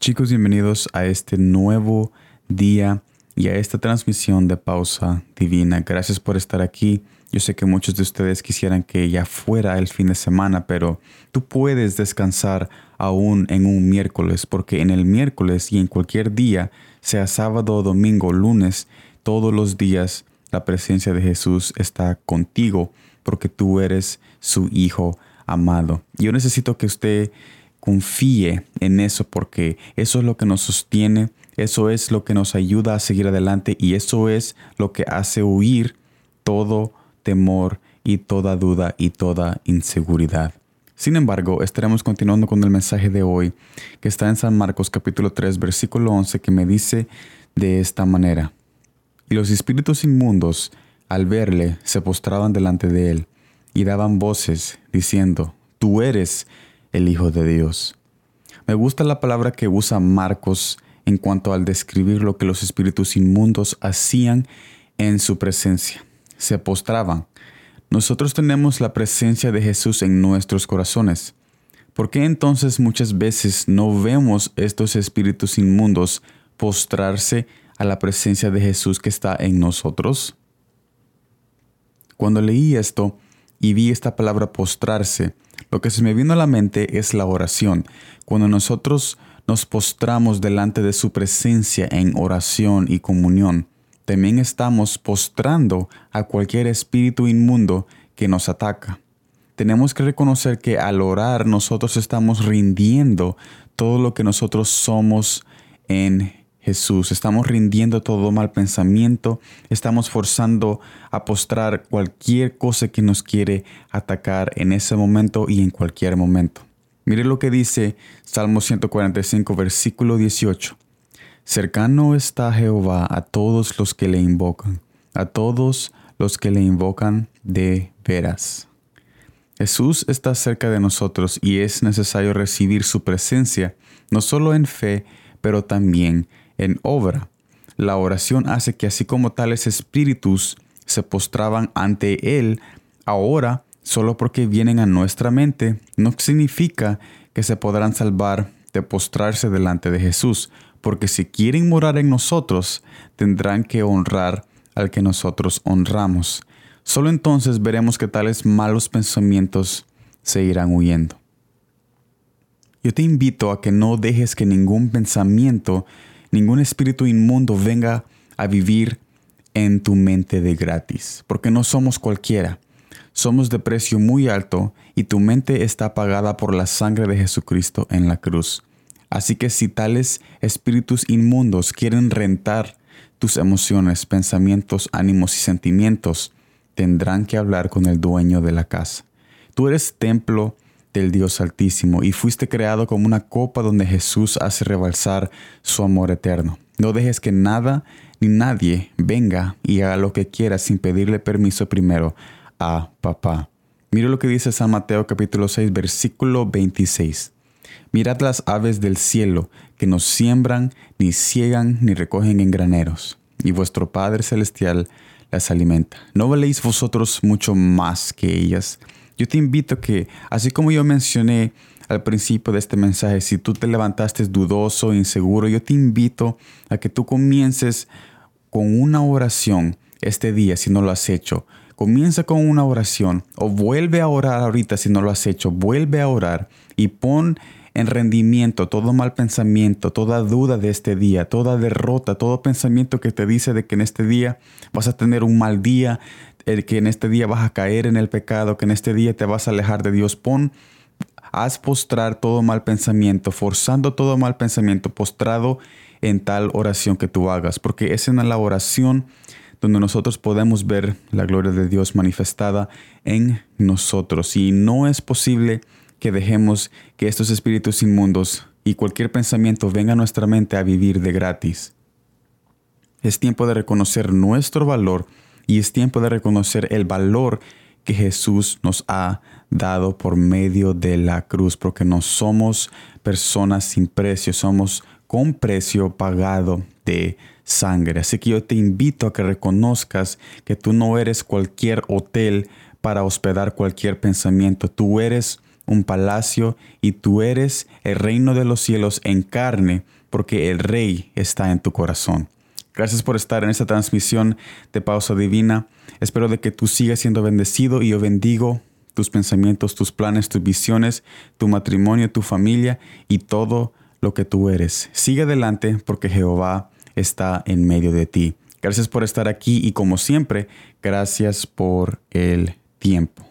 Chicos, bienvenidos a este nuevo día y a esta transmisión de pausa divina. Gracias por estar aquí. Yo sé que muchos de ustedes quisieran que ya fuera el fin de semana, pero tú puedes descansar aún en un miércoles, porque en el miércoles y en cualquier día, sea sábado, domingo, lunes, todos los días la presencia de Jesús está contigo, porque tú eres su hijo amado. Yo necesito que usted confíe en eso porque eso es lo que nos sostiene, eso es lo que nos ayuda a seguir adelante y eso es lo que hace huir todo temor y toda duda y toda inseguridad. Sin embargo, estaremos continuando con el mensaje de hoy que está en San Marcos capítulo 3 versículo 11 que me dice de esta manera. Y los espíritus inmundos al verle se postraban delante de él y daban voces diciendo, Tú eres el Hijo de Dios. Me gusta la palabra que usa Marcos en cuanto al describir lo que los espíritus inmundos hacían en su presencia. Se postraban. Nosotros tenemos la presencia de Jesús en nuestros corazones. ¿Por qué entonces muchas veces no vemos estos espíritus inmundos postrarse a la presencia de Jesús que está en nosotros? Cuando leí esto y vi esta palabra postrarse, lo que se me vino a la mente es la oración. Cuando nosotros nos postramos delante de su presencia en oración y comunión, también estamos postrando a cualquier espíritu inmundo que nos ataca. Tenemos que reconocer que al orar nosotros estamos rindiendo todo lo que nosotros somos en Jesús. Estamos rindiendo todo mal pensamiento, estamos forzando a postrar cualquier cosa que nos quiere atacar en ese momento y en cualquier momento. Mire lo que dice Salmo 145, versículo 18. Cercano está Jehová a todos los que le invocan, a todos los que le invocan de veras. Jesús está cerca de nosotros y es necesario recibir su presencia, no solo en fe, pero también en obra. La oración hace que así como tales espíritus se postraban ante Él, ahora, solo porque vienen a nuestra mente, no significa que se podrán salvar de postrarse delante de Jesús, porque si quieren morar en nosotros, tendrán que honrar al que nosotros honramos. Solo entonces veremos que tales malos pensamientos se irán huyendo. Yo te invito a que no dejes que ningún pensamiento ningún espíritu inmundo venga a vivir en tu mente de gratis, porque no somos cualquiera. Somos de precio muy alto y tu mente está pagada por la sangre de Jesucristo en la cruz. Así que si tales espíritus inmundos quieren rentar tus emociones, pensamientos, ánimos y sentimientos, tendrán que hablar con el dueño de la casa. Tú eres templo del Dios Altísimo y fuiste creado como una copa donde Jesús hace rebalsar su amor eterno. No dejes que nada ni nadie venga y haga lo que quiera sin pedirle permiso primero a papá. Mira lo que dice San Mateo capítulo 6 versículo 26. Mirad las aves del cielo que no siembran, ni ciegan, ni recogen en graneros, y vuestro Padre Celestial las alimenta. ¿No valéis vosotros mucho más que ellas? Yo te invito que, así como yo mencioné al principio de este mensaje, si tú te levantaste dudoso, inseguro, yo te invito a que tú comiences con una oración este día si no lo has hecho. Comienza con una oración o vuelve a orar ahorita si no lo has hecho. Vuelve a orar y pon en rendimiento todo mal pensamiento, toda duda de este día, toda derrota, todo pensamiento que te dice de que en este día vas a tener un mal día, que en este día vas a caer en el pecado, que en este día te vas a alejar de Dios. Pon, haz postrar todo mal pensamiento, forzando todo mal pensamiento, postrado en tal oración que tú hagas, porque es en la oración donde nosotros podemos ver la gloria de Dios manifestada en nosotros. Y no es posible que dejemos que estos espíritus inmundos y cualquier pensamiento venga a nuestra mente a vivir de gratis. Es tiempo de reconocer nuestro valor y es tiempo de reconocer el valor que Jesús nos ha dado por medio de la cruz, porque no somos personas sin precio, somos con precio pagado de sangre. Así que yo te invito a que reconozcas que tú no eres cualquier hotel para hospedar cualquier pensamiento, tú eres un palacio y tú eres el reino de los cielos en carne, porque el rey está en tu corazón. Gracias por estar en esta transmisión de Pausa Divina. Espero de que tú sigas siendo bendecido y yo bendigo tus pensamientos, tus planes, tus visiones, tu matrimonio, tu familia y todo lo que tú eres. Sigue adelante porque Jehová está en medio de ti. Gracias por estar aquí y como siempre, gracias por el tiempo.